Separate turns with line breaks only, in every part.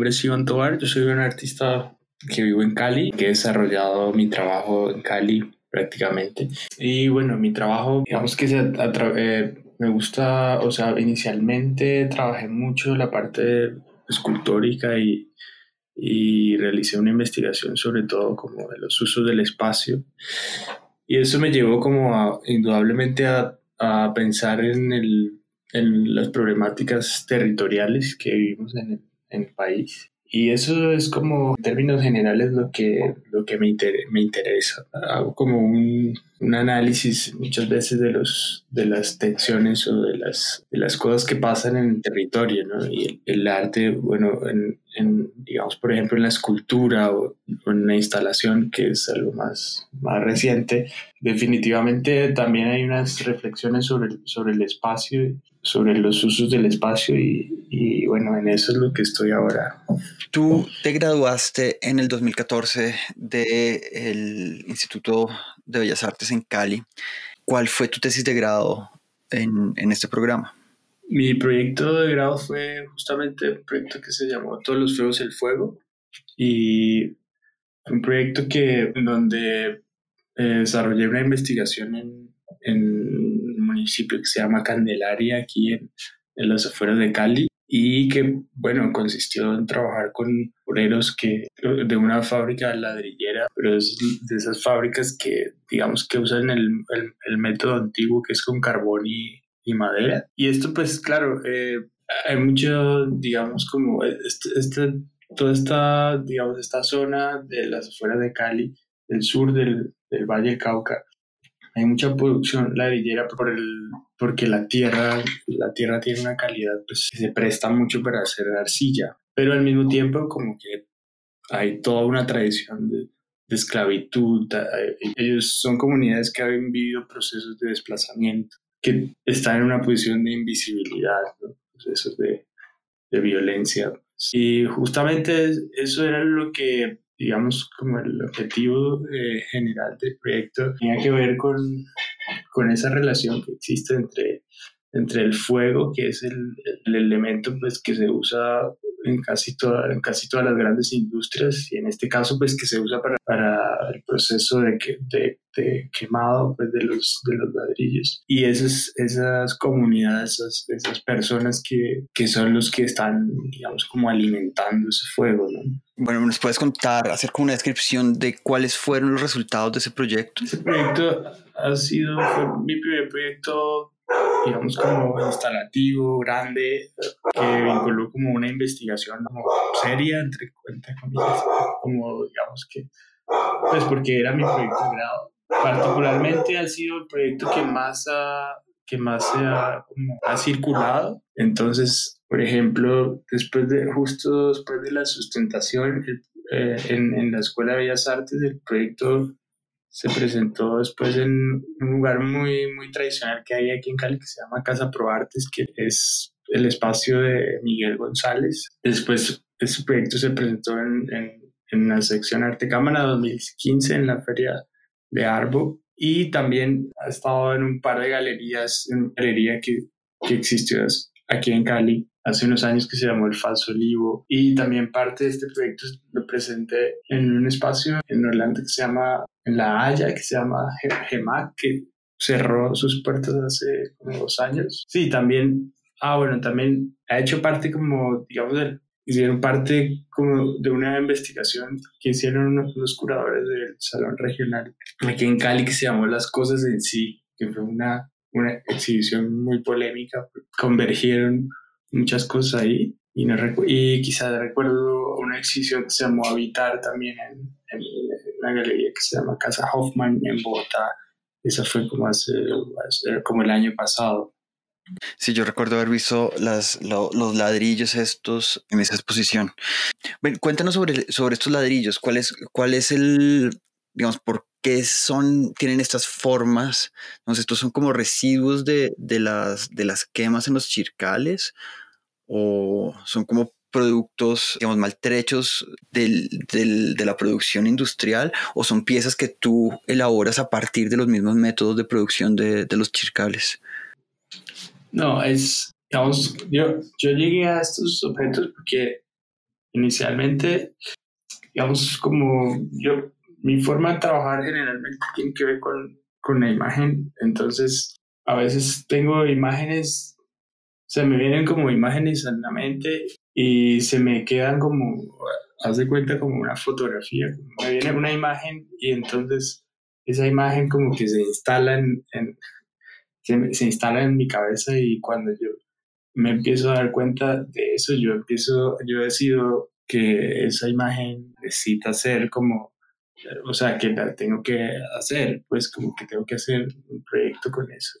nombre es Iván Tobar, yo soy un artista que vivo en Cali, que he desarrollado mi trabajo en Cali prácticamente. Y bueno, mi trabajo, digamos que se eh, me gusta, o sea, inicialmente trabajé mucho la parte escultórica y, y realicé una investigación sobre todo como de los usos del espacio. Y eso me llevó como indudablemente a, a pensar en, el, en las problemáticas territoriales que vivimos en el, en el país y eso es como, en términos generales, lo que, lo que me, me interesa. Hago como un, un, análisis muchas veces de, los, de las tensiones o de las, de las cosas que pasan en el territorio, ¿no? Y el, arte, bueno, en, en, digamos, por ejemplo, en la escultura o, en la instalación, que es algo más, más reciente, definitivamente también hay unas reflexiones sobre, sobre el espacio sobre los usos del espacio y, y, bueno, en eso es lo que estoy ahora.
Tú te graduaste en el 2014 del Instituto de Bellas Artes en Cali. ¿Cuál fue tu tesis de grado en, en este programa?
Mi proyecto de grado fue justamente un proyecto que se llamó Todos los Fuegos el Fuego y un proyecto que, en donde eh, desarrollé una investigación en, en municipio que se llama Candelaria, aquí en, en las afueras de Cali, y que, bueno, consistió en trabajar con obreros que, de una fábrica ladrillera, pero es de esas fábricas que, digamos, que usan el, el, método antiguo que es con carbón y, y madera. Y esto, pues, claro, eh, hay mucho, digamos, como este, este, toda esta, digamos, esta zona de las afueras de Cali, del sur del, del Valle del Cauca, hay mucha producción ladrillera por el, porque la tierra, la tierra tiene una calidad, pues se presta mucho para hacer arcilla, pero al mismo tiempo como que hay toda una tradición de, de esclavitud. Ellos son comunidades que han vivido procesos de desplazamiento, que están en una posición de invisibilidad, procesos de, de violencia. Y justamente eso era lo que digamos, como el objetivo eh, general del proyecto tenía que ver con, con esa relación que existe entre, entre el fuego, que es el, el elemento pues, que se usa en casi, toda, en casi todas las grandes industrias y en este caso pues que se usa para, para el proceso de, que, de, de, quemado pues, de, los, de los ladrillos. Y esas, esas comunidades, esas, esas personas que, que, son los que están, digamos, como alimentando ese fuego, ¿no?
Bueno, ¿nos puedes contar, hacer como una descripción de cuáles fueron los resultados de ese proyecto?
Ese proyecto ha sido, fue mi primer proyecto digamos, como instalativo, grande, que vinculó como una investigación como seria, entre, comillas, como digamos que, pues porque era mi proyecto de grado. Particularmente ha sido el proyecto que más ha, que más se ha, como, ha circulado. Entonces, por ejemplo, después de, justo después de la sustentación, eh, en, en la Escuela de Bellas Artes, el proyecto se presentó después en un lugar muy, muy tradicional que hay aquí en Cali que se llama Casa Pro Artes, que es el espacio de Miguel González. Después ese proyecto se presentó en, en, en la sección Arte Cámara 2015 en la feria de Arbo y también ha estado en un par de galerías, en galería que, que existió aquí en Cali hace unos años que se llamó El Falso Olivo y también parte de este proyecto lo presenté en un espacio en Orlando que se llama, en La Haya, que se llama GEMAC, que cerró sus puertas hace como dos años. Sí, también, ah, bueno, también ha hecho parte como, digamos, hicieron parte como de una investigación que hicieron unos, curadores del Salón Regional aquí en Cali que se llamó Las Cosas en Sí, que fue una, una exhibición muy polémica. Convergieron muchas cosas ahí. Y, no y quizás recuerdo una exhibición que se llamó Habitar también en, en, una galería que se llama Casa Hoffman en Bogotá. Esa fue como, hace, como el año pasado.
Sí, yo recuerdo haber visto las, los ladrillos estos en esa exposición. Bueno, cuéntanos sobre, sobre estos ladrillos. ¿Cuál es, ¿Cuál es el, digamos, por qué son, tienen estas formas? Entonces, ¿estos son como residuos de, de, las, de las quemas en los chircales? ¿O son como productos, digamos, maltrechos del, del, de la producción industrial o son piezas que tú elaboras a partir de los mismos métodos de producción de, de los chircales?
No, es, digamos, yo, yo llegué a estos objetos porque inicialmente, digamos, como yo, mi forma de trabajar generalmente tiene que ver con, con la imagen, entonces a veces tengo imágenes, se me vienen como imágenes en la mente y se me quedan como, haz de cuenta como una fotografía, me viene una imagen y entonces esa imagen como que se instala en, se, se, instala en mi cabeza y cuando yo me empiezo a dar cuenta de eso, yo empiezo, yo decido que esa imagen necesita ser como, o sea, que la tengo que hacer, pues como que tengo que hacer un proyecto con eso.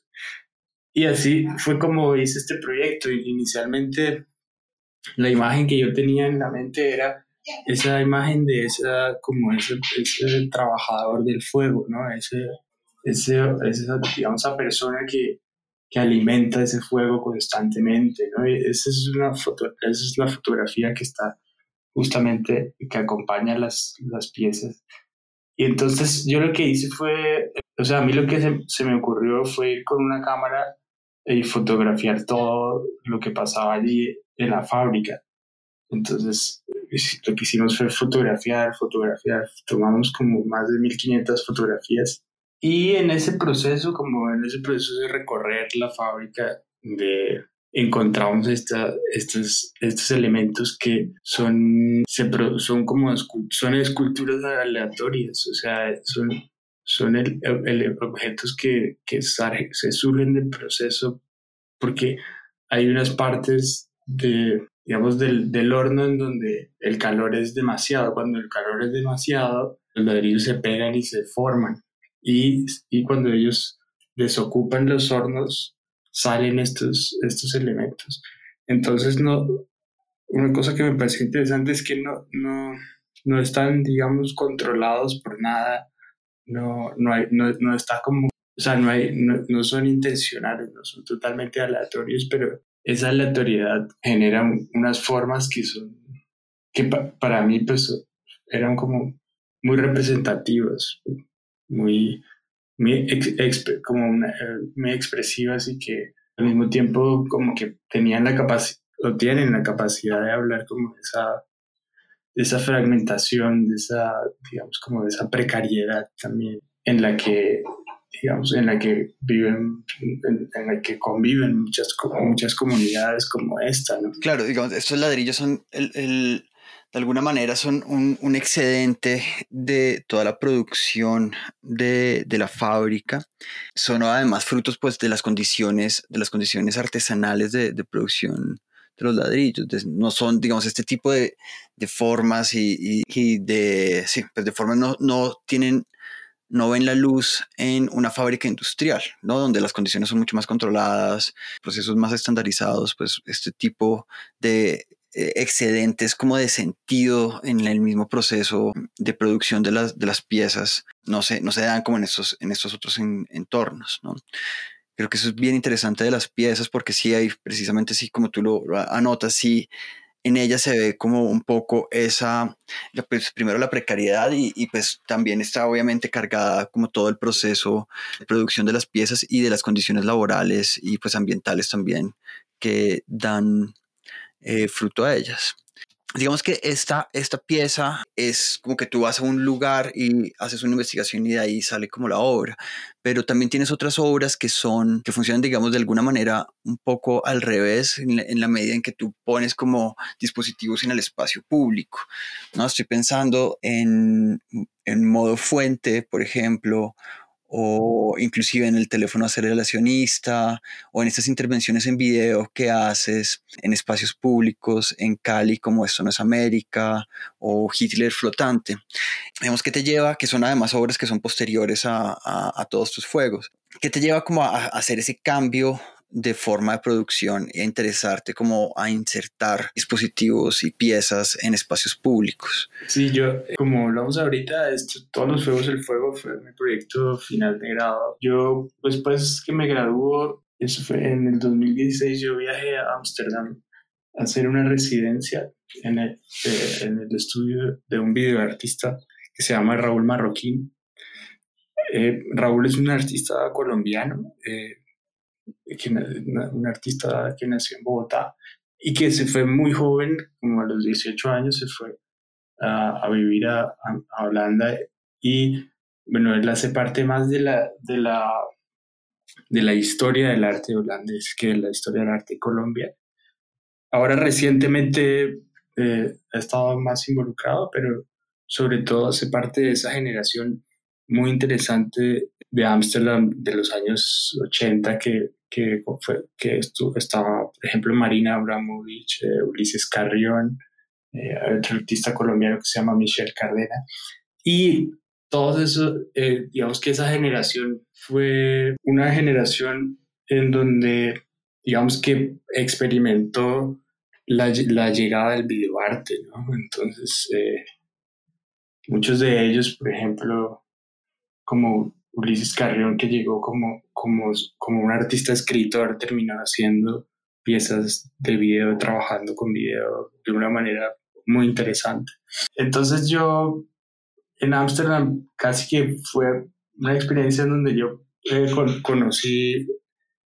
Y así fue como hice este proyecto. Inicialmente la imagen que yo tenía en la mente era esa imagen de esa, como ese, ese trabajador del fuego, ¿no? Ese, ese, esa, digamos, esa persona que, que alimenta ese fuego constantemente, ¿no? esa es, una foto, esa es la fotografía que está justamente, que acompaña las, las piezas. Y entonces yo lo que hice fue, o sea, a mí lo que se, se me ocurrió fue ir con una cámara y fotografiar todo lo que pasaba allí en la fábrica. Entonces, lo que hicimos fue fotografiar, fotografiar, tomamos como más de 1500 fotografías y en ese proceso, como en ese proceso de recorrer la fábrica, de encontramos esta, estos, estos elementos que son, se, son como son esculturas aleatorias, o sea, son, son el, el, objetos que, que se surgen del proceso porque hay unas partes de, digamos, del, del horno en donde el calor es demasiado. Cuando el calor es demasiado, los ladrillos se pegan y se forman y, y cuando ellos desocupan los hornos, salen estos, estos elementos. Entonces, no, una cosa que me parece interesante es que no, no, no están, digamos, controlados por nada, no, no, hay, no, no está como, o sea, no, hay, no, no, son intencionales, no son totalmente aleatorios, pero esa aleatoriedad genera unas formas que son, que para mí, pues, eran como muy representativas muy, como eh, muy expresivas y que al mismo tiempo como que tenían la tienen la capacidad de hablar como esa, de esa fragmentación, de esa, digamos, como de esa precariedad también en la que digamos, en la que viven, en, la que conviven muchas, muchas comunidades como esta, ¿no?
Claro, digamos, estos ladrillos son el, el, de alguna manera son un, un, excedente de toda la producción de, de, la fábrica. Son además frutos pues, de, las condiciones, de las condiciones artesanales de, de producción los ladrillos. no son, digamos, este tipo de, de formas y, y, de, sí, pues de formas no, no tienen no ven la luz en una fábrica industrial, ¿no? Donde las condiciones son mucho más controladas, procesos más estandarizados, pues este tipo de eh, excedentes como de sentido en el mismo proceso de producción de las, de las piezas no se, no se dan como en estos, en estos otros entornos, ¿no? Creo que eso es bien interesante de las piezas porque sí hay, precisamente sí, como tú lo anotas, sí, en ella se ve como un poco esa, pues primero la precariedad y, pues también está obviamente cargada como todo el proceso de producción de las piezas y de las condiciones laborales y pues ambientales también que dan eh, fruto a ellas. Digamos que esta, esta pieza es como que tú vas a un lugar y haces una investigación y de ahí sale como la obra, pero también tienes otras obras que son, que funcionan, digamos, de alguna manera un poco al revés, en la, en medida en que tú pones como dispositivos en el espacio público. ¿no? Estoy pensando en, en modo fuente, por ejemplo, o inclusive en el teléfono aceleracionista o en estas intervenciones en video que haces en espacios públicos en Cali como Esto no es América o Hitler flotante. Vemos que te lleva, que son además obras que son posteriores a, a, todos tus fuegos, que te lleva como a hacer ese cambio de forma de producción e interesarte como a insertar dispositivos y piezas en espacios públicos.
Sí, yo, como hablamos ahorita, esto, todos los Fuegos del Fuego fue mi proyecto final de grado. Yo, después que me graduó, eso fue en el 2016, yo viajé a Ámsterdam a hacer una residencia en el, eh, en el estudio de un videoartista que se llama Raúl Marroquín. Eh, Raúl es un artista colombiano, eh, un artista que nació en Bogotá y que se fue muy joven, como a los 18 años, se fue a, vivir a, a, Holanda y bueno, él hace parte más de la, de la, de la historia del arte holandés que de la historia del arte de Colombia. Ahora recientemente eh, ha estado más involucrado, pero sobre todo hace parte de esa generación muy interesante de Ámsterdam de los años 80 que, que, fue, que estaba, por ejemplo, Marina Abramovich, eh, Ulises Carrión, eh, otro artista colombiano que se llama Michel Cardena. Y todo eso, eh, digamos que esa generación fue una generación en donde, digamos que experimentó la, la llegada del videoarte, ¿no? Entonces, eh, muchos de ellos, por ejemplo, como Ulises Carrión, que llegó como, como, como un artista escritor, terminó haciendo piezas de video, trabajando con video de una manera muy interesante. Entonces yo en Ámsterdam casi que fue una experiencia en donde yo eh, conocí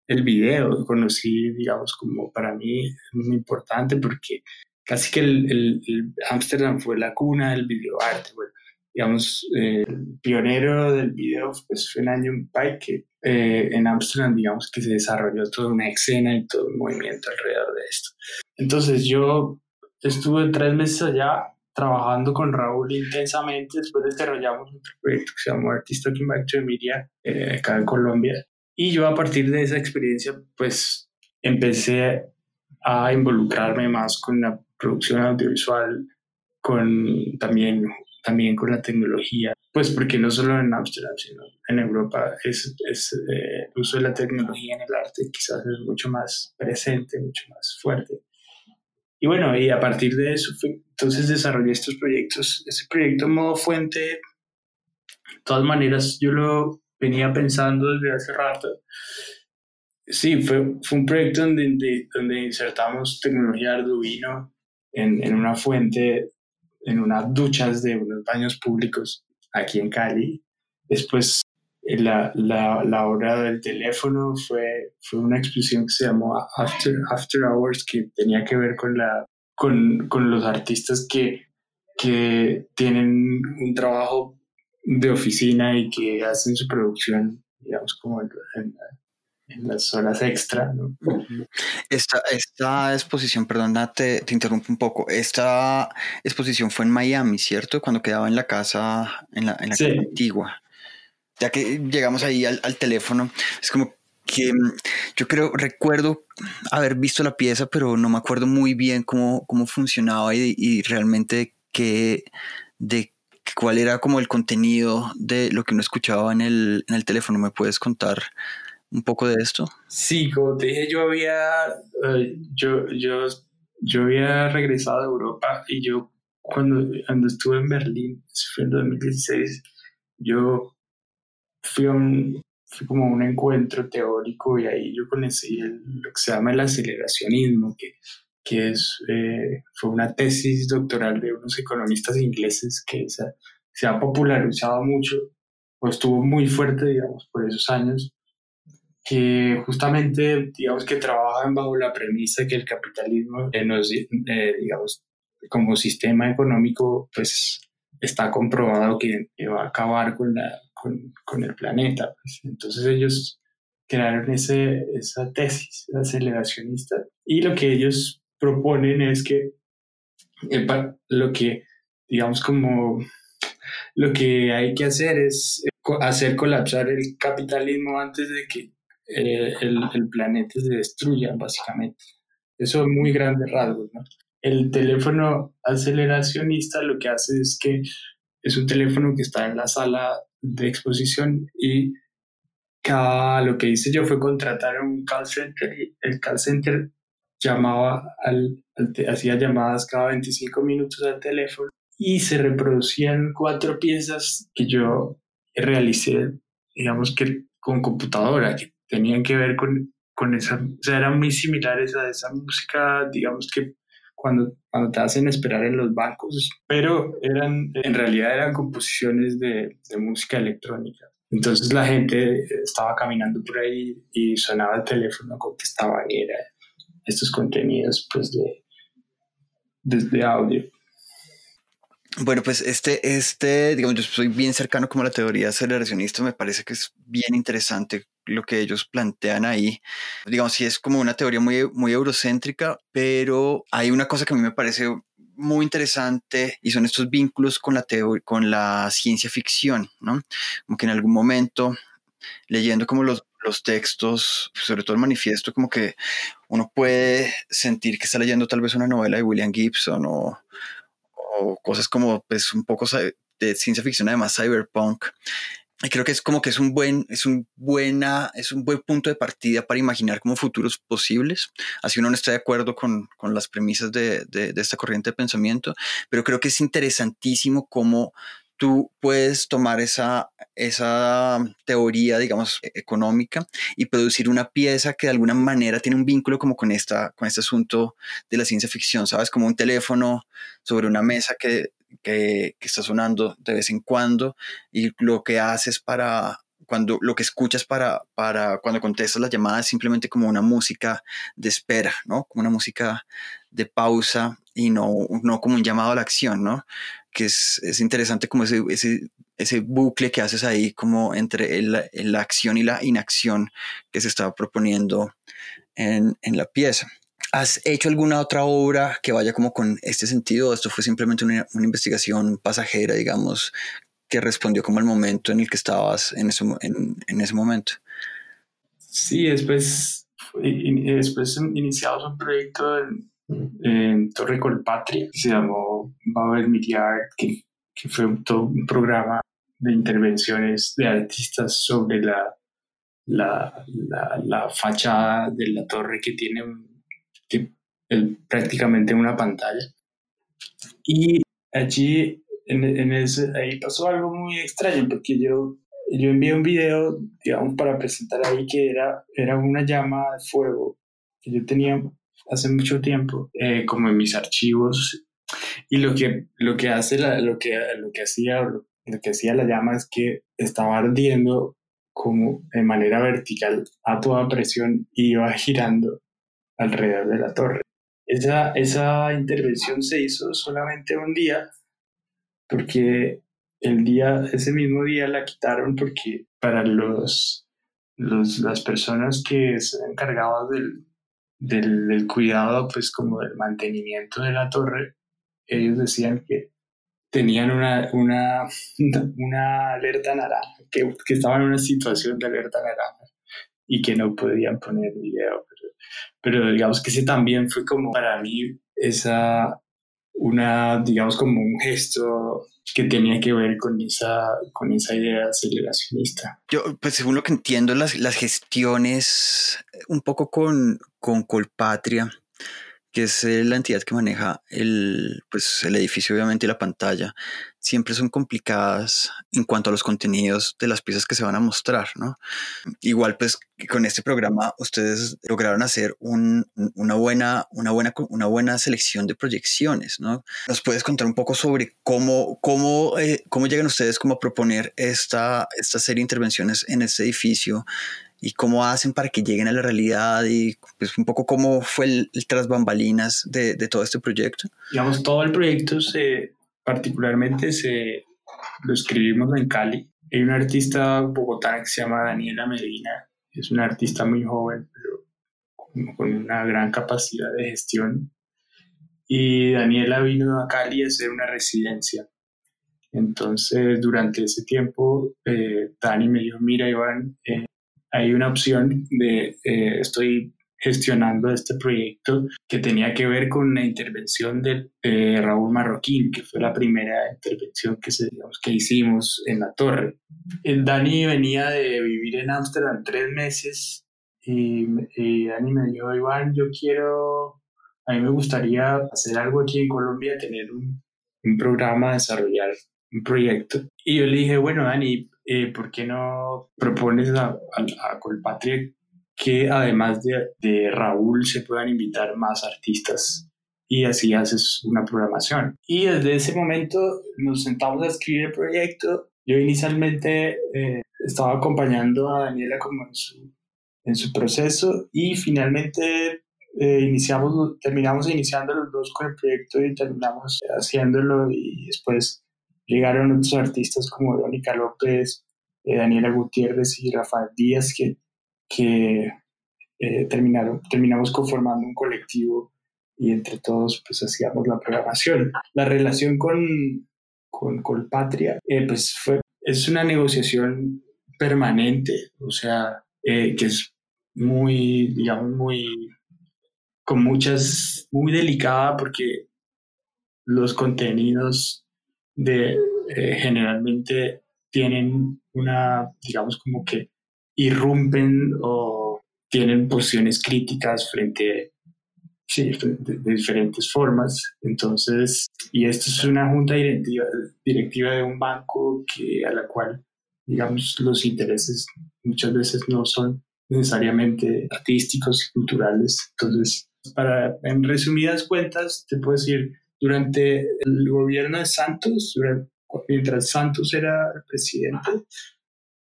el video, conocí, digamos, como para mí muy importante porque casi que el, Ámsterdam fue la cuna del videoarte. Bueno, digamos, el pionero del video pues, fue un Pike, que eh, en Ámsterdam, digamos, que se desarrolló toda una escena y todo un movimiento alrededor de esto. Entonces yo estuve tres meses allá trabajando con Raúl intensamente. Después desarrollamos otro proyecto que se llamó Artist Talking Back to Media eh, acá en Colombia. Y yo a partir de esa experiencia, pues empecé a involucrarme más con la producción audiovisual, con también, también con la tecnología. Pues porque no solo en Ámsterdam, sino en Europa es, es eh, el uso de la tecnología en el arte quizás es mucho más presente, mucho más fuerte. Y bueno, y a partir de eso, entonces desarrollé estos proyectos. Ese proyecto modo fuente, de todas maneras, yo lo venía pensando desde hace rato. Sí, fue, fue un proyecto donde, donde insertamos tecnología Arduino en, en una fuente, en unas duchas de unos baños públicos aquí en Cali. Después la, la, la, hora del teléfono fue, fue una exposición que se llamó After, After Hours, que tenía que ver con, la, con, con los artistas que, que tienen un trabajo de oficina y que hacen su producción, digamos, como en, en, las horas extra. ¿no?
Esta, esta exposición, perdona, te, te, interrumpo un poco. Esta exposición fue en Miami, ¿cierto? Cuando quedaba en la casa, en la, en la casa antigua ya que llegamos ahí al, teléfono, es como que mm, yo creo, recuerdo haber visto la pieza, pero no me acuerdo muy bien cómo, cómo funcionaba y, realmente qué, de cuál era como el contenido de lo que uno escuchaba en el, en el teléfono. ¿Me puedes contar un poco de esto?
Sí, como te dije, yo había, eh, yo, yo, yo había regresado a Europa y yo cuando, cuando estuve en Berlín, fue en 2016, yo fui, un, como un encuentro teórico y ahí yo conocí lo que se llama el aceleracionismo, que, que es, eh, fue una tesis doctoral de unos economistas ingleses que se, se ha popularizado mucho o estuvo muy fuerte, digamos, por esos años, que justamente, digamos, que trabajan bajo la premisa que el capitalismo, eh, nos, eh, digamos, como sistema económico, pues está comprobado que, va a acabar con la, con, el planeta. Pues. Entonces ellos crearon ese, esa tesis aceleracionista y lo que ellos proponen es que lo que, digamos, como lo que hay que hacer es hacer colapsar el capitalismo antes de que eh, el, el, planeta se destruya, básicamente. Eso es muy grande rasgos, ¿no? El teléfono aceleracionista lo que hace es que es un teléfono que está en la sala de exposición y cada, lo que hice yo fue contratar un call center y el call center llamaba al, hacía llamadas cada 25 minutos al teléfono y se reproducían cuatro piezas que yo realicé, digamos que con computadora, que tenían que ver con, con esa, o sea, eran muy similares a esa música, digamos que cuando, cuando te hacen esperar en los bancos, pero eran, en realidad eran composiciones de, de música electrónica. Entonces la gente estaba caminando por ahí y sonaba el teléfono, contestaban y era, estos contenidos pues de, desde audio.
Bueno, pues este, este, digamos, yo soy bien cercano como a la teoría aceleracionista, me parece que es bien interesante lo que ellos plantean ahí. Digamos, sí es como una teoría muy, muy eurocéntrica, pero hay una cosa que a mí me parece muy interesante y son estos vínculos con la, con la ciencia ficción, ¿no? Como que en algún momento, leyendo como los, los textos, sobre todo el manifiesto, como que uno puede sentir que está leyendo tal vez una novela de William Gibson o, o cosas como pues un poco de ciencia ficción, además cyberpunk. Y creo que es como que es un buen, es un buena, es un buen punto de partida para imaginar como futuros posibles. Así uno no está de acuerdo con, con las premisas de, de, de, esta corriente de pensamiento, pero creo que es interesantísimo cómo tú puedes tomar esa, esa teoría, digamos, e-, económica y producir una pieza que de alguna manera tiene un vínculo como con, esta, con este asunto de la ciencia ficción, ¿sabes? Como un teléfono sobre una mesa que, que, está sonando de vez en cuando y lo que haces para, cuando lo que escuchas para, para cuando contestas las llamadas es simplemente como una música de espera, ¿no? Como una música de pausa y no, no como un llamado a la acción, ¿no? Que es, es interesante como ese, ese, ese, bucle que haces ahí como entre el, la acción y la inacción que se estaba proponiendo en, en la pieza. ¿Has hecho alguna otra obra que vaya como con este sentido? ¿Esto fue simplemente una, una investigación pasajera, digamos, que respondió como al momento en el que estabas en ese, en, en ese momento?
Sí, después, después iniciamos un proyecto en, en Torre Colpatria se llamó Babel Media Art, que, que fue todo un programa de intervenciones de artistas sobre la, la, la, la fachada de la torre que tiene un, que, el, prácticamente una pantalla. Y allí en, en ese, ahí pasó algo muy extraño porque yo, yo envié un video, digamos, para presentar ahí que era, era una llama de fuego que yo tenía hace mucho tiempo, eh, como en mis archivos. Y lo que, lo que hace, la, lo, que, lo que hacía, lo, que hacía la llama es que estaba ardiendo como de manera vertical a toda presión y iba girando alrededor de la torre. Esa, esa intervención se hizo solamente un día porque el día, ese mismo día la quitaron porque para los, los las personas que se encargaban del, del, cuidado, pues como del mantenimiento de la torre, ellos decían que tenían una, una, una alerta naranja, que, que estaban en una situación de alerta naranja y que no podían poner video. Pero, digamos que ese también fue como para mí esa, una, digamos como un gesto que tenía que ver con esa, con esa idea aceleracionista.
Yo, pues según lo que entiendo, las, las gestiones un poco con, con Colpatria, que es la entidad que maneja el, pues, el edificio, obviamente, y la pantalla, siempre son complicadas en cuanto a los contenidos de las piezas que se van a mostrar, ¿no? Igual, pues, con este programa ustedes lograron hacer un, una, buena, una, buena, una buena selección de proyecciones, ¿no? ¿Nos puedes contar un poco sobre cómo, cómo, eh, cómo llegan ustedes como a proponer esta, esta serie de intervenciones en este edificio y cómo hacen para que lleguen a la realidad y pues un poco cómo fue el, el tras bambalinas de, de, todo este proyecto.
Digamos, todo el proyecto se, particularmente se, lo escribimos en Cali. Hay una artista bogotana que se llama Daniela Medina, es una artista muy joven, pero con, una gran capacidad de gestión. Y Daniela vino a Cali a hacer una residencia. Entonces, durante ese tiempo, eh, Dani me dijo, mira, Iván, eh, hay una opción de, eh, estoy gestionando este proyecto que tenía que ver con la intervención de Raúl Marroquín, que fue la primera intervención que, se, digamos, que hicimos en la torre. El Dani venía de vivir en Ámsterdam tres meses y, y Dani me dijo, Iván, yo quiero, a mí me gustaría hacer algo aquí en Colombia, tener un, un programa, desarrollar un proyecto. Y yo le dije, bueno, Dani, eh, ¿por qué no propones a, a, a Colpatria que además de, de, Raúl se puedan invitar más artistas? Y así haces una programación. Y desde ese momento nos sentamos a escribir el proyecto. Yo inicialmente eh, estaba acompañando a Daniela como en su, en su proceso y finalmente eh, iniciamos, terminamos iniciando los dos con el proyecto y terminamos haciéndolo y después llegaron otros artistas como Verónica López, eh, Daniela Gutiérrez y Rafael Díaz que, que eh, terminaron, terminamos conformando un colectivo y entre todos pues hacíamos la programación. La relación con, con Colpatria pues fue, es una negociación permanente, o sea, que es muy, digamos, muy con muchas, muy delicada porque los contenidos de eh, generalmente tienen una, digamos como que irrumpen o tienen posiciones críticas frente, sí, de, diferentes formas. Entonces, y esto es una junta directiva, directiva de un banco que, a la cual, digamos, los intereses muchas veces no son necesariamente artísticos y culturales. Entonces, para, en resumidas cuentas, te puedo decir, durante el gobierno de Santos, mientras Santos era presidente,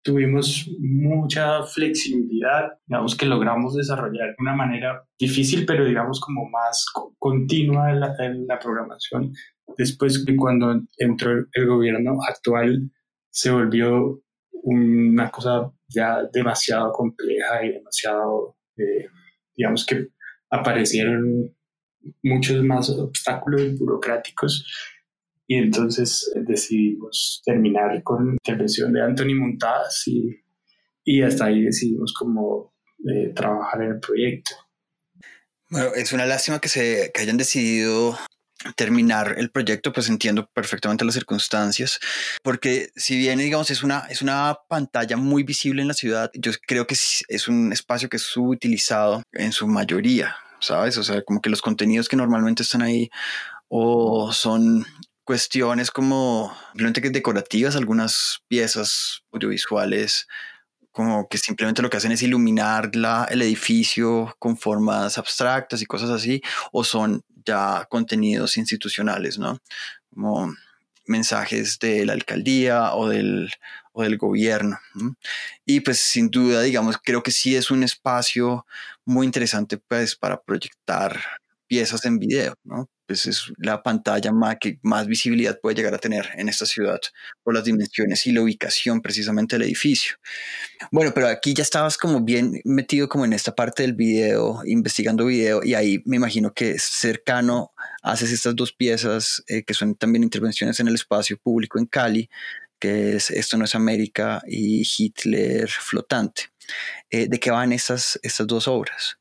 tuvimos mucha flexibilidad, digamos que logramos desarrollar de una manera difícil, pero digamos como más continua en la, programación. Después de cuando entró el gobierno actual, se volvió una cosa ya demasiado compleja y demasiado, eh, digamos que aparecieron muchos más obstáculos burocráticos y entonces decidimos terminar con intervención de Anthony Montadas y, y hasta ahí decidimos como eh, trabajar en el proyecto.
Bueno, es una lástima que, se, que hayan decidido terminar el proyecto, pues entiendo perfectamente las circunstancias, porque si bien, digamos, es una, es una pantalla muy visible en la ciudad, yo creo que es un espacio que es subutilizado en su mayoría, ¿sabes? O sea, como que los contenidos que normalmente están ahí o son cuestiones como simplemente decorativas, algunas piezas audiovisuales como que simplemente lo que hacen es iluminar la, el edificio con formas abstractas y cosas así, o son ya contenidos institucionales, ¿no? Como mensajes de la alcaldía o del, o del gobierno. Y pues sin duda, digamos, creo que sí es un espacio muy interesante pues para proyectar piezas en video, ¿no? Pues es la pantalla más que más visibilidad puede llegar a tener en esta ciudad por las dimensiones y la ubicación precisamente del edificio. Bueno, pero aquí ya estabas como bien metido como en esta parte del video, investigando video y ahí me imagino que cercano haces estas dos piezas eh, que son también intervenciones en el espacio público en Cali, que es Esto no es América y Hitler flotante. Eh, ¿De qué van estas, estas dos obras?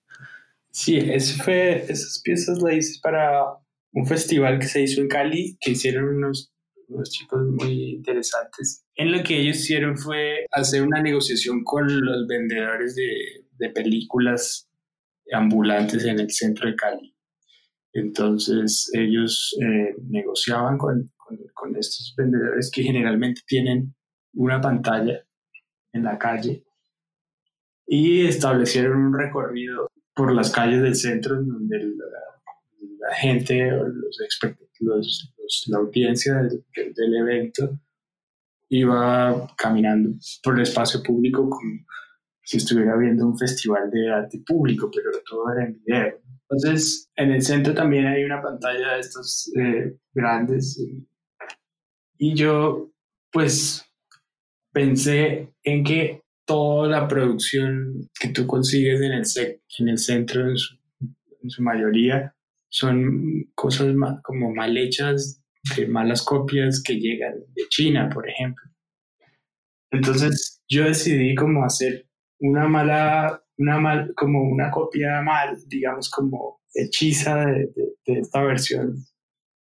Sí, fue, esas piezas las hice para un festival que se hizo en Cali, que hicieron unos, unos chicos muy interesantes. En lo que ellos hicieron fue hacer una negociación con los vendedores de, de películas ambulantes en el centro de Cali. Entonces ellos eh, negociaban con, con, estos vendedores que generalmente tienen una pantalla en la calle y establecieron un recorrido por las calles del centro en donde la, gente, los, los, la audiencia del, del, evento iba caminando por el espacio público como si estuviera viendo un festival de arte público, pero todo era en video. Entonces, en el centro también hay una pantalla de estos eh, grandes y yo, pues, pensé en que toda la producción que tú consigues en el, en el centro, en su, mayoría, son cosas como mal hechas, de malas copias que llegan de China, por ejemplo. Entonces yo decidí como hacer una mala, una mal, como una copia mal, digamos como hechiza de, esta versión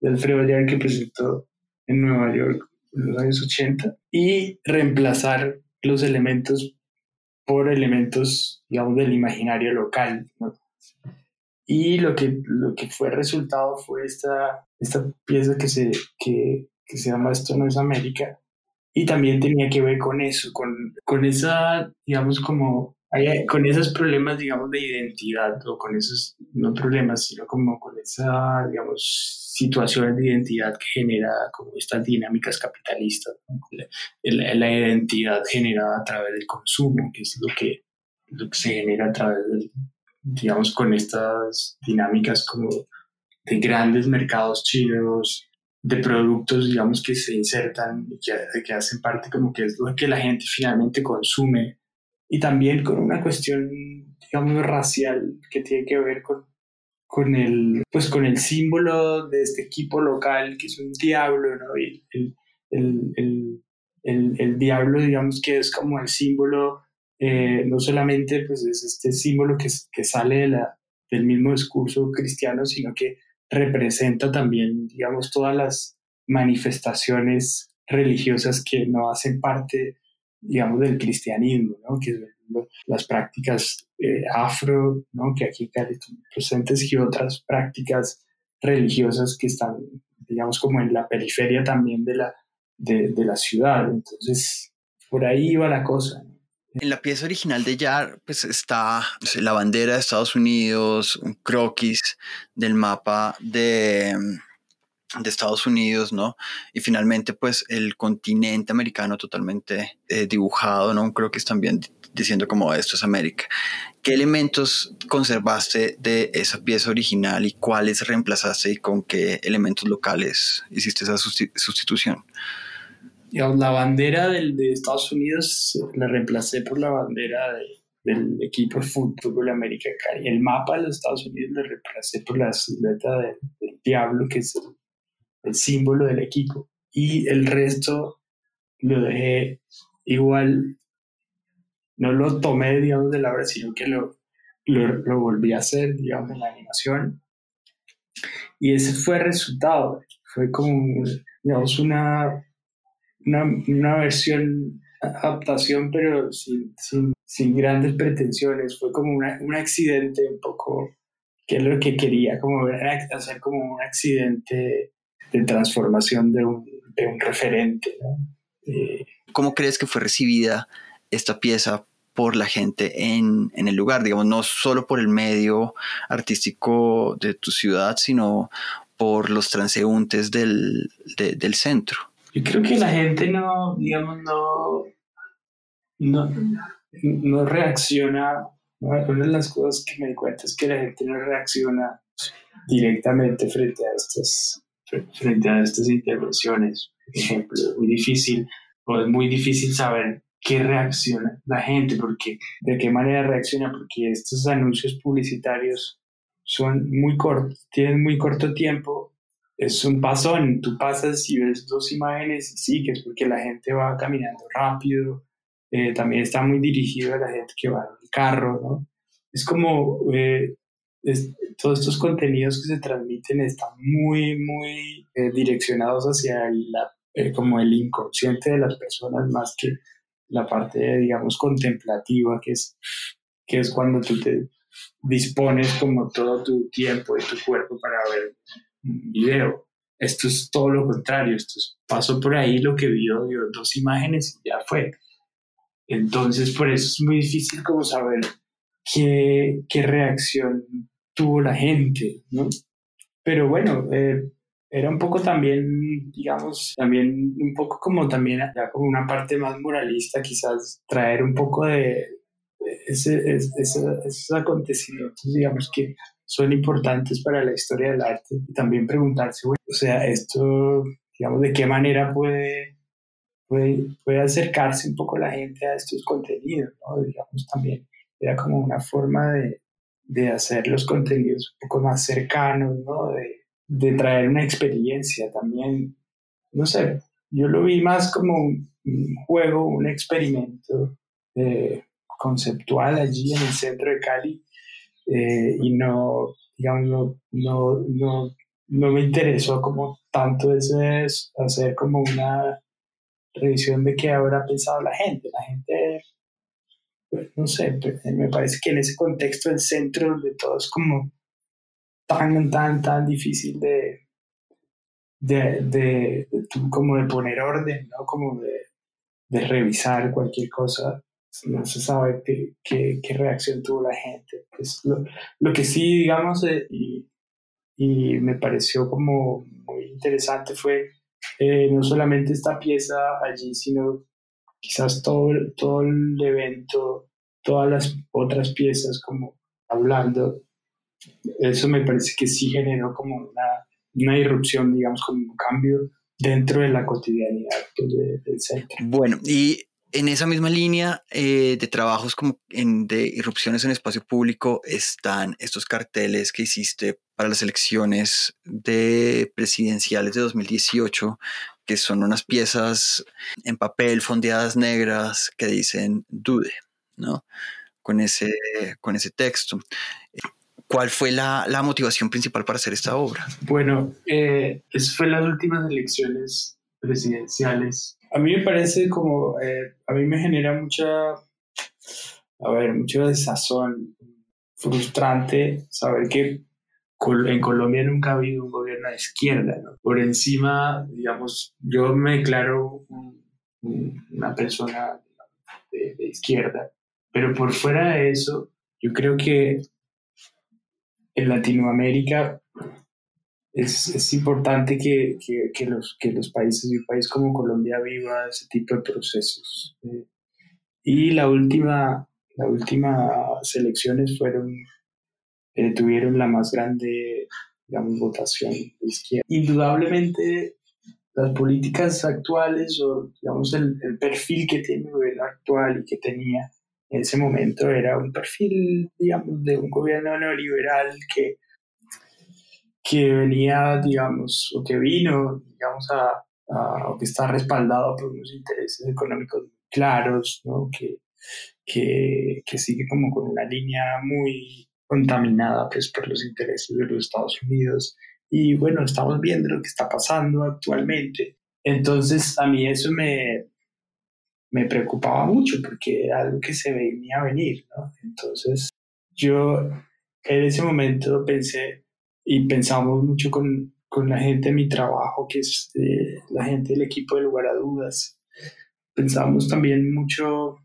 del Alfredo que presentó en Nueva York en los años 80 y reemplazar los elementos por elementos, digamos, del imaginario local. Y lo que, lo que fue resultado fue esta, esta pieza que se, que, que se llama Esto no es América. Y también tenía que ver con eso, con, con esa, digamos, como con esos problemas, digamos, de identidad, o con esos, no problemas, sino como con esa, digamos, situaciones de identidad que genera como estas dinámicas capitalistas, la, la, identidad generada a través del consumo, que es lo que, lo que se genera a través del, digamos, con estas dinámicas como de grandes mercados chinos, de productos, digamos, que se insertan y que, que hacen parte como que es lo que la gente finalmente consume. Y también con una cuestión, digamos, racial que tiene que ver con, con, el, pues con el símbolo de este equipo local, que es un diablo, ¿no? Y el, el, el, el, diablo, digamos, que es como el símbolo, eh, no solamente pues es este símbolo que, sale del mismo discurso cristiano, sino que representa también, digamos, todas las manifestaciones religiosas que no hacen parte, digamos, del cristianismo, ¿no? que las prácticas eh, afro, ¿no? que aquí están presentes, y otras prácticas religiosas que están, digamos, como en la periferia también de la, de la ciudad. Entonces, por ahí va la cosa.
En la pieza original de Yar, pues está la bandera de Estados Unidos, un croquis del mapa de, de Estados Unidos, ¿no? Y finalmente, pues el continente americano totalmente eh, dibujado, ¿no? Un croquis también diciendo como esto es América. ¿Qué elementos conservaste de esa pieza original y cuáles reemplazaste y con qué elementos locales hiciste esa sustitución?
La bandera del, de Estados Unidos la reemplacé por la bandera del equipo de fútbol América Cali. El mapa de los Estados Unidos lo reemplacé por la silueta del, diablo, que es el, símbolo del equipo. Y el resto lo dejé igual, no lo tomé, digamos, de la obra, sino que lo, lo, lo volví a hacer, digamos, en la animación. Y ese fue el resultado. Fue como, digamos, una una, una versión, adaptación, pero sin, sin, grandes pretensiones. Fue como una, un accidente un poco, que es lo que quería, como hacer como un accidente de transformación de un, de un referente.
Eh, ¿Cómo crees que fue recibida esta pieza por la gente en, en, el lugar, digamos, no solo por el medio artístico de tu ciudad, sino por los transeúntes del, del centro?
Yo creo que la gente no, digamos, no, no, no reacciona. Una de las cosas que me di cuenta es que la gente no reacciona directamente frente a estas, frente a estas intervenciones. Por ejemplo, es muy difícil, o es muy difícil saber qué reacciona la gente, porque de qué manera reacciona, porque estos anuncios publicitarios son muy cortos, tienen muy corto tiempo es un pasón, tú pasas y ves dos imágenes y sigues porque la gente va caminando rápido, eh, también está muy dirigido a la gente que va en el carro, ¿no? Es como eh, todos estos contenidos que se transmiten están muy, muy eh, direccionados hacia la, como el inconsciente de las personas más que la parte, digamos, contemplativa, que es, que es cuando tú te dispones como todo tu tiempo y tu cuerpo para ver video. Esto es todo lo contrario, esto es, pasó por ahí lo que vio, dio dos imágenes y ya fue. Entonces, por eso es muy difícil como saber qué, qué reacción tuvo la gente, ¿no? Pero bueno, eh, era un poco también, digamos, también un poco como también, ya como una parte más moralista, quizás traer un poco de ese, ese, esos acontecimientos, digamos, que son importantes para la historia del arte y también preguntarse, o sea, esto, digamos, de qué manera puede, puede, puede acercarse un poco la gente a estos contenidos, ¿no? Digamos, también era como una forma de, de hacer los contenidos un poco más cercanos, ¿no? De, de traer una experiencia también, no sé, yo lo vi más como un, juego, un experimento eh, conceptual allí en el centro de Cali eh, y no, digamos, no, no, no, me interesó como tanto eso es hacer como una revisión de qué habrá pensado la gente. La gente, pues, no sé, pues, me parece que en ese contexto el centro de todo es como tan, tan, tan difícil de, de, de, como de poner orden, ¿no? Como de revisar cualquier cosa no se sabe qué, qué, qué reacción tuvo la gente. Pues lo, lo que sí, digamos, eh, y, y, me pareció como muy interesante fue eh, no solamente esta pieza allí, sino quizás todo, todo el evento, todas las otras piezas como hablando, eso me parece que sí generó como una, una irrupción, digamos, como un cambio dentro de la cotidianidad pues, del centro.
Bueno, y en esa misma línea eh, de trabajos como en, de irrupciones en espacio público están estos carteles que hiciste para las elecciones de presidenciales de 2018, que son unas piezas en papel fondeadas negras que dicen dude, ¿no? Con ese, con ese texto. ¿Cuál fue la, motivación principal para hacer esta obra?
Bueno, eh, fue las últimas elecciones presidenciales. A mí me parece como, eh, a mí me genera mucha, a ver, mucho desazón, frustrante saber que en Colombia nunca ha habido un gobierno de izquierda. ¿no? Por encima, digamos, yo me declaro una persona de, de izquierda, pero por fuera de eso, yo creo que en Latinoamérica es, es importante que, que, que, los, que los países y un país como Colombia viva ese tipo de procesos. Eh, y la última, la última elecciones fueron, eh, tuvieron la más grande, digamos, votación de izquierda. Indudablemente, las políticas actuales o, digamos, el, el perfil que tiene el actual y que tenía en ese momento era un perfil, digamos, de un gobierno neoliberal que, que venía, digamos, o que vino, digamos, a, a o que está respaldado por unos intereses económicos claros, ¿no? que, que, que sigue como con una línea muy contaminada pues, por los intereses de los Estados Unidos. Y bueno, estamos viendo lo que está pasando actualmente. Entonces, a mí eso me, me preocupaba mucho porque era algo que se venía a venir, ¿no? Entonces yo en ese momento pensé y pensamos mucho con, con la gente de mi trabajo, que es eh, la gente del equipo de lugar a dudas. Pensamos también mucho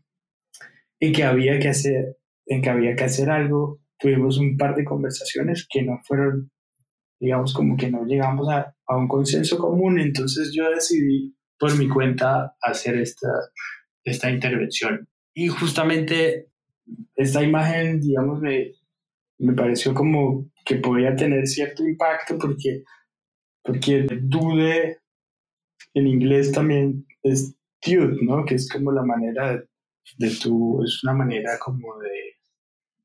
en que había que hacer, en que había que hacer algo. Tuvimos un par de conversaciones que no fueron, digamos, como que no llegamos a, a un consenso común. Entonces yo decidí por mi cuenta hacer esta, esta intervención. Y justamente esta imagen, digamos, me, me pareció como que podía tener cierto impacto porque, porque dude en inglés también es dude, ¿no? Que es como la manera de, tu, es una manera como de,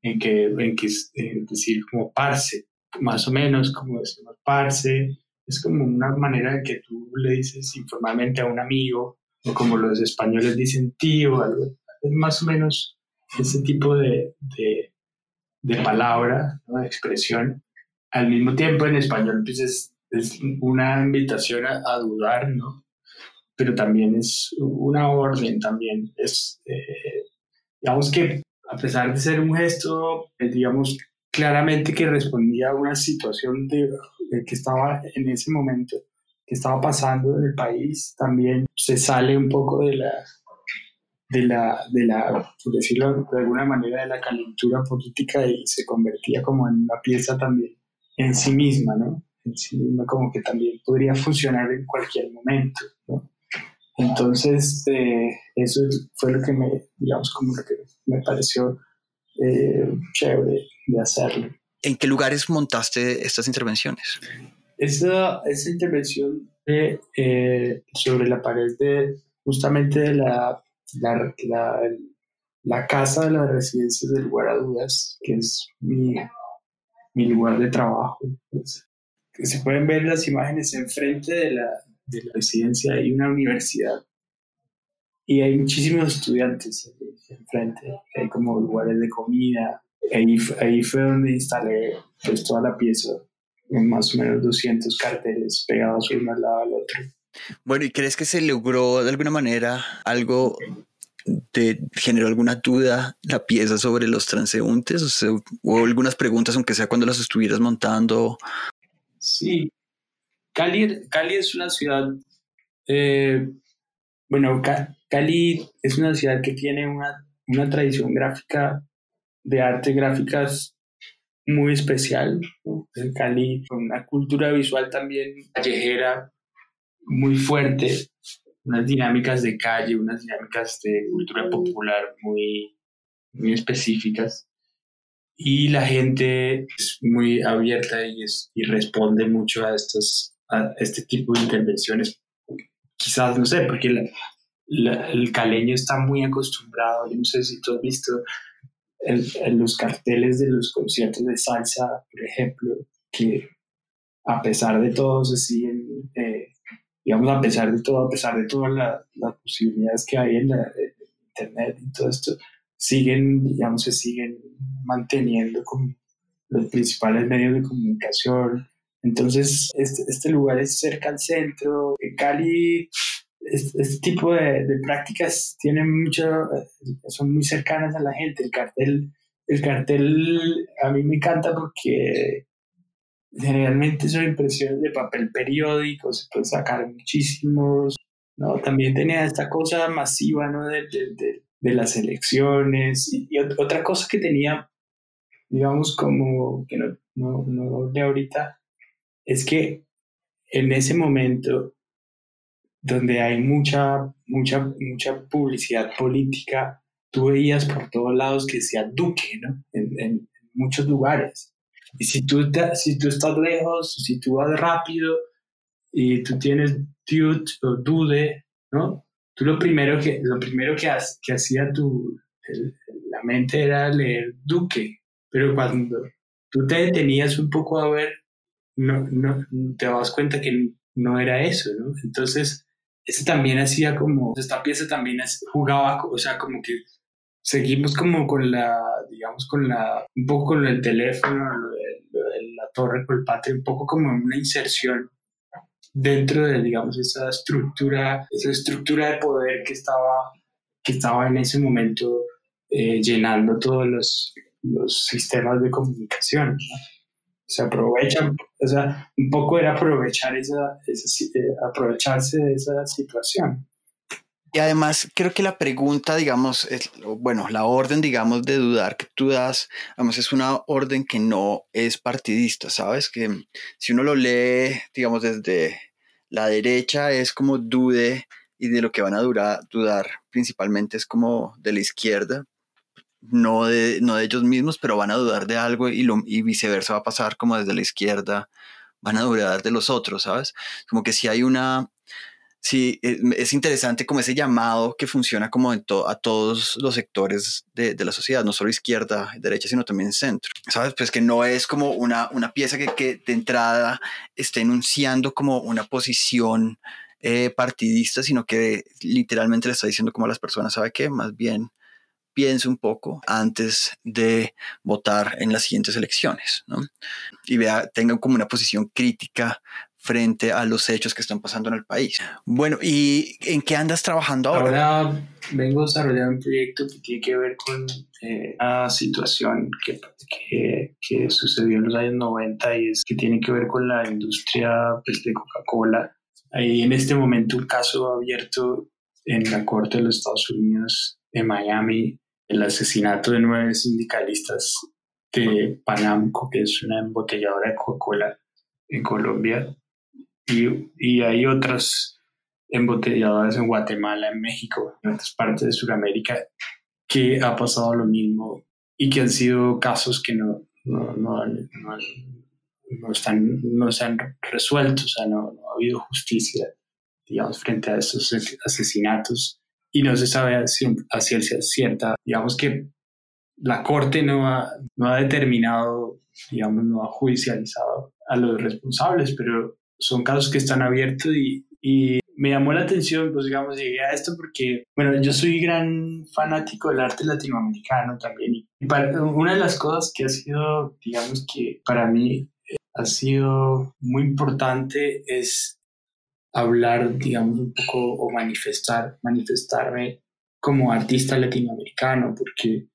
en que, en que es decir como parce, más o menos como decimos parce, es como una manera de que tú le dices informalmente a un amigo o como los españoles dicen tío, algo, es más o menos ese tipo de, de, de palabra, de expresión. Al mismo tiempo en español pues es, es una invitación a, dudar, ¿no? Pero también es una orden, también es, eh, digamos que a pesar de ser un gesto, eh, digamos, claramente que respondía a una situación de, de que estaba en ese momento, que estaba pasando en el país, también se sale un poco de la, de la, de la, por decirlo de alguna manera, de la calentura política y se convertía como en una pieza también en sí misma, ¿no? En sí misma como que también podría funcionar en cualquier momento, ¿no? Entonces, eh, eso fue lo que me, digamos, como lo que me pareció eh, chévere de hacerlo.
¿En qué lugares montaste estas intervenciones?
Esa, esa intervención de, eh, sobre la pared de justamente de la, la, la, casa de las residencias del lugar a dudas, que es mi, mi lugar de trabajo. Pues, que se pueden ver las imágenes enfrente de la, de la residencia, hay una universidad y hay muchísimos estudiantes enfrente, hay como lugares de comida. Ahí, ahí fue donde instalé pues, toda la pieza más o menos 200 carteles pegados uno al lado del otro.
Bueno, ¿y crees que se logró de alguna manera algo ¿Te generó alguna duda la pieza sobre los transeúntes? O, algunas preguntas, aunque sea cuando las estuvieras montando.
Sí. Cali, Cali es una ciudad. Eh, bueno, Cali es una ciudad que tiene una, una tradición gráfica de arte gráficas muy especial. En Cali, con una cultura visual también callejera muy fuerte, unas dinámicas de calle, unas dinámicas de cultura popular muy, muy específicas. y la gente es muy abierta y, es, y responde mucho a, estos, a este tipo de intervenciones. Quizás, no sé, porque el caleño está muy acostumbrado, yo no sé si tú has visto el, los carteles de los conciertos de salsa, por ejemplo, que a pesar de todo se siguen, eh, digamos, a pesar de todo, a pesar de todas las posibilidades que hay en, la, Internet y todo esto, siguen, digamos, se siguen manteniendo con los principales medios de comunicación. Entonces, este, este lugar es cerca al centro. En Cali, este, tipo de, de, prácticas tienen mucho, son muy cercanas a la gente. El cartel, el cartel a mí me encanta porque generalmente son impresiones de papel periódico, se pueden sacar muchísimos, ¿no? También tenía esta cosa masiva, ¿no? De, de, de las elecciones y, otra cosa que tenía, digamos, como que no, no, no ahorita, es que en ese momento donde hay mucha, mucha, mucha publicidad política, tú veías por todos lados que decía Duque, ¿no? En, en muchos lugares. Y si tú, si tú estás lejos, si tú vas rápido y tú tienes dude o dude, ¿no? Tú lo primero que, lo primero que, que hacía tu, la mente era leer Duque, pero cuando tú te detenías un poco a ver, no, no, te das cuenta que no era eso, ¿no? Entonces, eso también hacía como, esta pieza también jugaba, o sea, como que seguimos como con la, digamos, con la, un poco con el teléfono, torre patio, un poco como una inserción dentro de, digamos, esa estructura, esa estructura de poder que estaba, que estaba en ese momento eh, llenando todos los, los sistemas de comunicación. Se aprovechan, o sea, un poco era aprovechar esa, esa eh, aprovecharse de esa situación.
Y además, creo que la pregunta, digamos, es, bueno, la orden, digamos, de dudar que tú das, además es una orden que no es partidista, ¿sabes? Que si uno lo lee, digamos, desde la derecha es como dude y de lo que van a durar, dudar principalmente es como de la izquierda, no de, no de ellos mismos, pero van a dudar de algo y, y viceversa va a pasar como desde la izquierda, van a dudar de los otros, ¿sabes? Como que si hay una Sí, eh, es interesante como ese llamado que funciona como en a todos los sectores de, la sociedad, no solo izquierda, derecha, sino también centro. ¿Sabes? Pues que no es como una, una pieza que, que de entrada esté enunciando como una posición eh, partidista, sino que literalmente le está diciendo como a las personas, ¿sabe qué? Más bien piense un poco antes de votar en las siguientes elecciones, ¿no? Y vea, tenga como una posición crítica frente a los hechos que están pasando en el país. Bueno, ¿y en qué andas trabajando
ahora? Ahora vengo desarrollando un proyecto que tiene que ver con eh, una situación que, que, que, sucedió en los años 90 y es que tiene que ver con la industria pues, de Coca-Cola. Hay en este momento un caso abierto en la Corte de los Estados Unidos de Miami, el asesinato de nueve sindicalistas de Panamco, que es una embotelladora de Coca-Cola en Colombia, y, hay otras embotelladoras en Guatemala, en México, en otras partes de Sudamérica, que ha pasado lo mismo y que han sido casos que no, no, no, no, están, no se han resuelto, o sea, no, ha habido justicia, digamos, frente a estos asesinatos. Y no se sabe a ciencia cierta, digamos que la Corte no ha, no ha determinado, digamos, no ha judicializado a los responsables, pero son casos que están abiertos y, y me llamó la atención, pues digamos, llegué a esto porque, bueno, yo soy gran fanático del arte latinoamericano también. Y para, una de las cosas que ha sido, digamos, que para mí ha sido muy importante es hablar, digamos, un poco o manifestar, manifestarme como artista latinoamericano, porque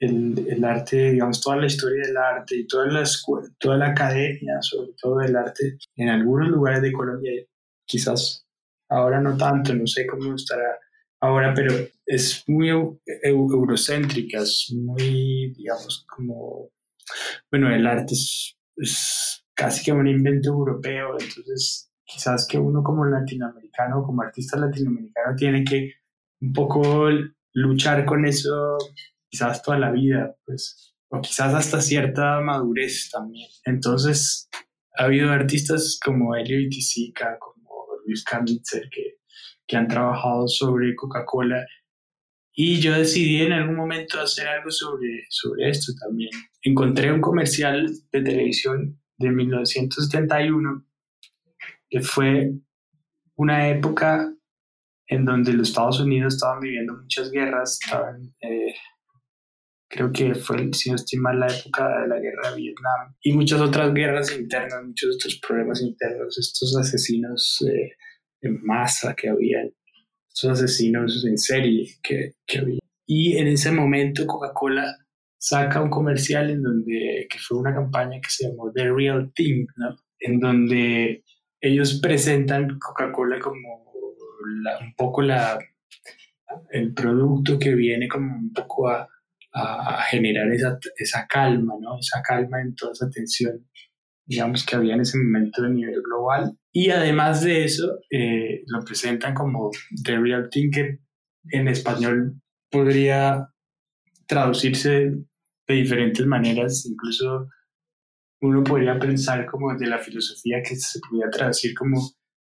el, arte, digamos, toda la historia del arte y toda la, toda la academia, sobre todo del arte, en algunos lugares de Colombia, quizás ahora no tanto, no sé cómo estará ahora, pero es muy eurocéntrica, es muy, digamos, como, bueno, el arte es, es casi que un invento europeo, entonces quizás que uno como latinoamericano, como artista latinoamericano, tiene que un poco luchar con eso quizás toda la vida, pues o quizás hasta cierta madurez también. Entonces, ha habido artistas como Elio Itisica, como Luis Kamitzer, que, que han trabajado sobre Coca-Cola y yo decidí en algún momento hacer algo sobre, sobre esto también. Encontré un comercial de televisión de 1971 que fue una época en donde los Estados Unidos estaban viviendo muchas guerras, estaban, eh, creo que fue, si no estoy mal, la época de la guerra de Vietnam y muchas otras guerras internas, muchos otros problemas internos, estos asesinos eh, en masa que habían, estos asesinos en serie que, que había. Y en ese momento Coca-Cola saca un comercial en donde, que fue una campaña que se llamó The Real Thing, ¿no? En donde ellos presentan Coca-Cola como un poco la, el producto que viene como un poco a, a generar esa, esa, calma, ¿no? Esa calma en toda esa tensión, digamos, que había en ese momento a nivel global. Y además de eso, eh, lo presentan como The Real Thing, que en español podría traducirse de diferentes maneras, incluso uno podría pensar como de la filosofía que se podría traducir como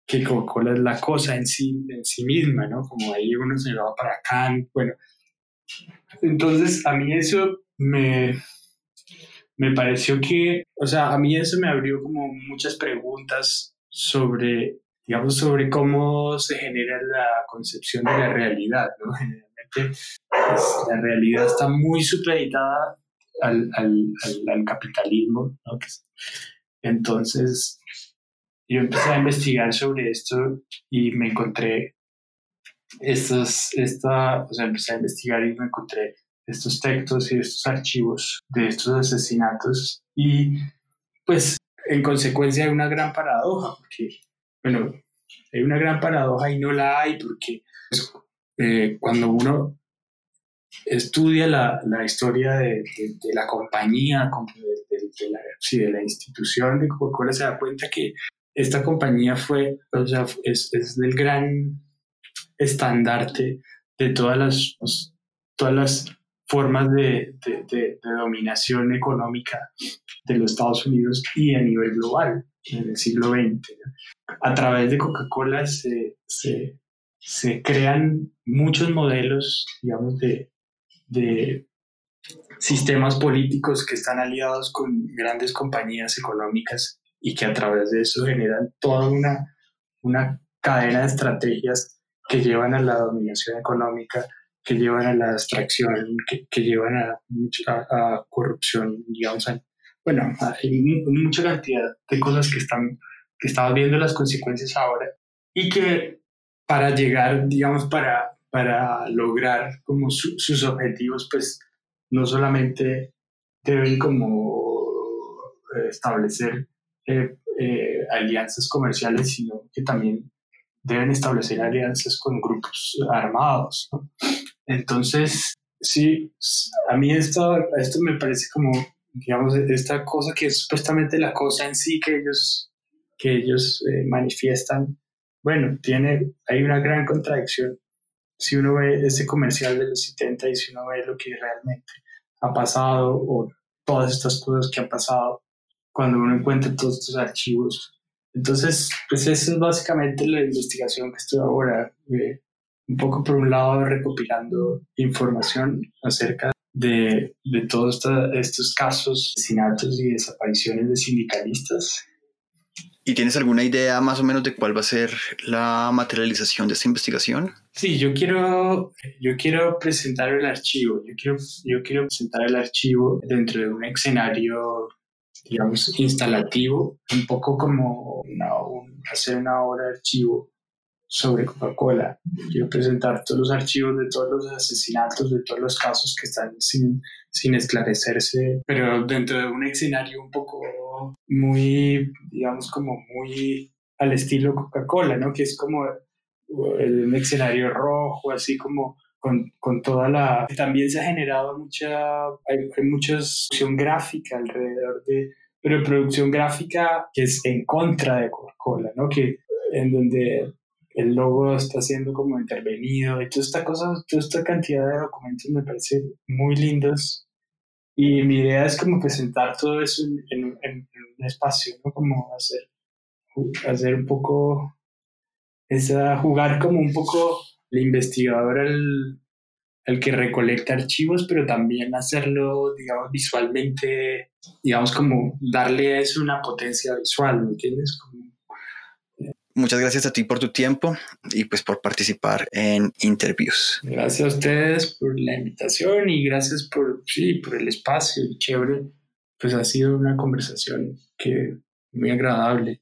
que Coca-Cola es la cosa en sí, en sí misma, ¿no? Como ahí uno se va para Kant, bueno. Entonces, a mí eso me, me pareció que, o sea, a mí eso me abrió como muchas preguntas sobre, digamos, sobre cómo se genera la concepción de la realidad, ¿no? Generalmente, pues, la realidad está muy supeditada al, al, al, capitalismo, ¿no? Entonces, yo empecé a investigar sobre esto y me encontré estos, esta, o sea, empecé a investigar y me encontré estos textos y estos archivos de estos asesinatos y pues en consecuencia hay una gran paradoja, porque, bueno, hay una gran paradoja y no la hay porque pues, eh, cuando uno estudia la, la historia de, de, la compañía, de, de la, sí, de la institución de Coca-Cola, se da cuenta que esta compañía fue, o sea, es, es del gran estandarte de todas las, pues, todas las formas de, de, de, dominación económica de los Estados Unidos y a nivel global en el siglo XX. A través de Coca-Cola se, se, se, crean muchos modelos, digamos, de, de sistemas políticos que están aliados con grandes compañías económicas y que a través de eso generan toda una, una cadena de estrategias que llevan a la dominación económica, que llevan a la abstracción, que, que llevan a, a, corrupción, digamos. bueno, hay mucha cantidad de cosas que, están, que estamos viendo las consecuencias ahora y que para llegar, digamos, para, para lograr como sus objetivos, pues no solamente deben como eh, establecer eh, eh, alianzas comerciales, sino que también deben establecer alianzas con grupos armados. Entonces, sí, a mí esto, esto me parece como, digamos, esta cosa que es supuestamente la cosa en sí que ellos, que ellos eh, manifiestan. Bueno, tiene, hay una gran contradicción. Si uno ve ese comercial de los 70 y si uno ve lo que realmente ha pasado o todas estas cosas que han pasado, cuando uno encuentra todos estos archivos. Entonces, pues esa es básicamente la investigación que estoy ahora, eh, un poco por un lado recopilando información acerca de, de todos estos casos, asesinatos y desapariciones de sindicalistas.
¿Y tienes alguna idea más o menos de cuál va a ser la materialización de esta investigación?
Sí, yo quiero, yo quiero presentar el archivo, yo quiero, yo quiero presentar el archivo dentro de un escenario digamos, instalativo, un poco como hacer una obra de archivo sobre Coca-Cola. Quiero presentar todos los archivos de todos los asesinatos, de todos los casos que están sin, sin esclarecerse, pero dentro de un escenario un poco muy, digamos, como muy al estilo Coca-Cola, ¿no? Que es como el, escenario rojo, así como con, con, toda la... También se ha generado mucha, hay, hay mucha acción gráfica alrededor de, pero producción gráfica que es en contra de Coca-Cola, ¿no? Que en donde el logo está siendo como intervenido y toda esta cosa, toda esta cantidad de documentos me parece muy lindos Y mi idea es como presentar todo eso en, un espacio, ¿no? Como hacer, hacer un poco, esa, jugar como un poco el investigador, el, el que recolecta archivos, pero también hacerlo, digamos, visualmente, digamos, como darle a eso una potencia visual, ¿me entiendes?
Muchas gracias a ti por tu tiempo y pues por participar en interviews.
Gracias a ustedes por la invitación y gracias por, sí, por el espacio, chévere. Pues ha sido una conversación que muy agradable.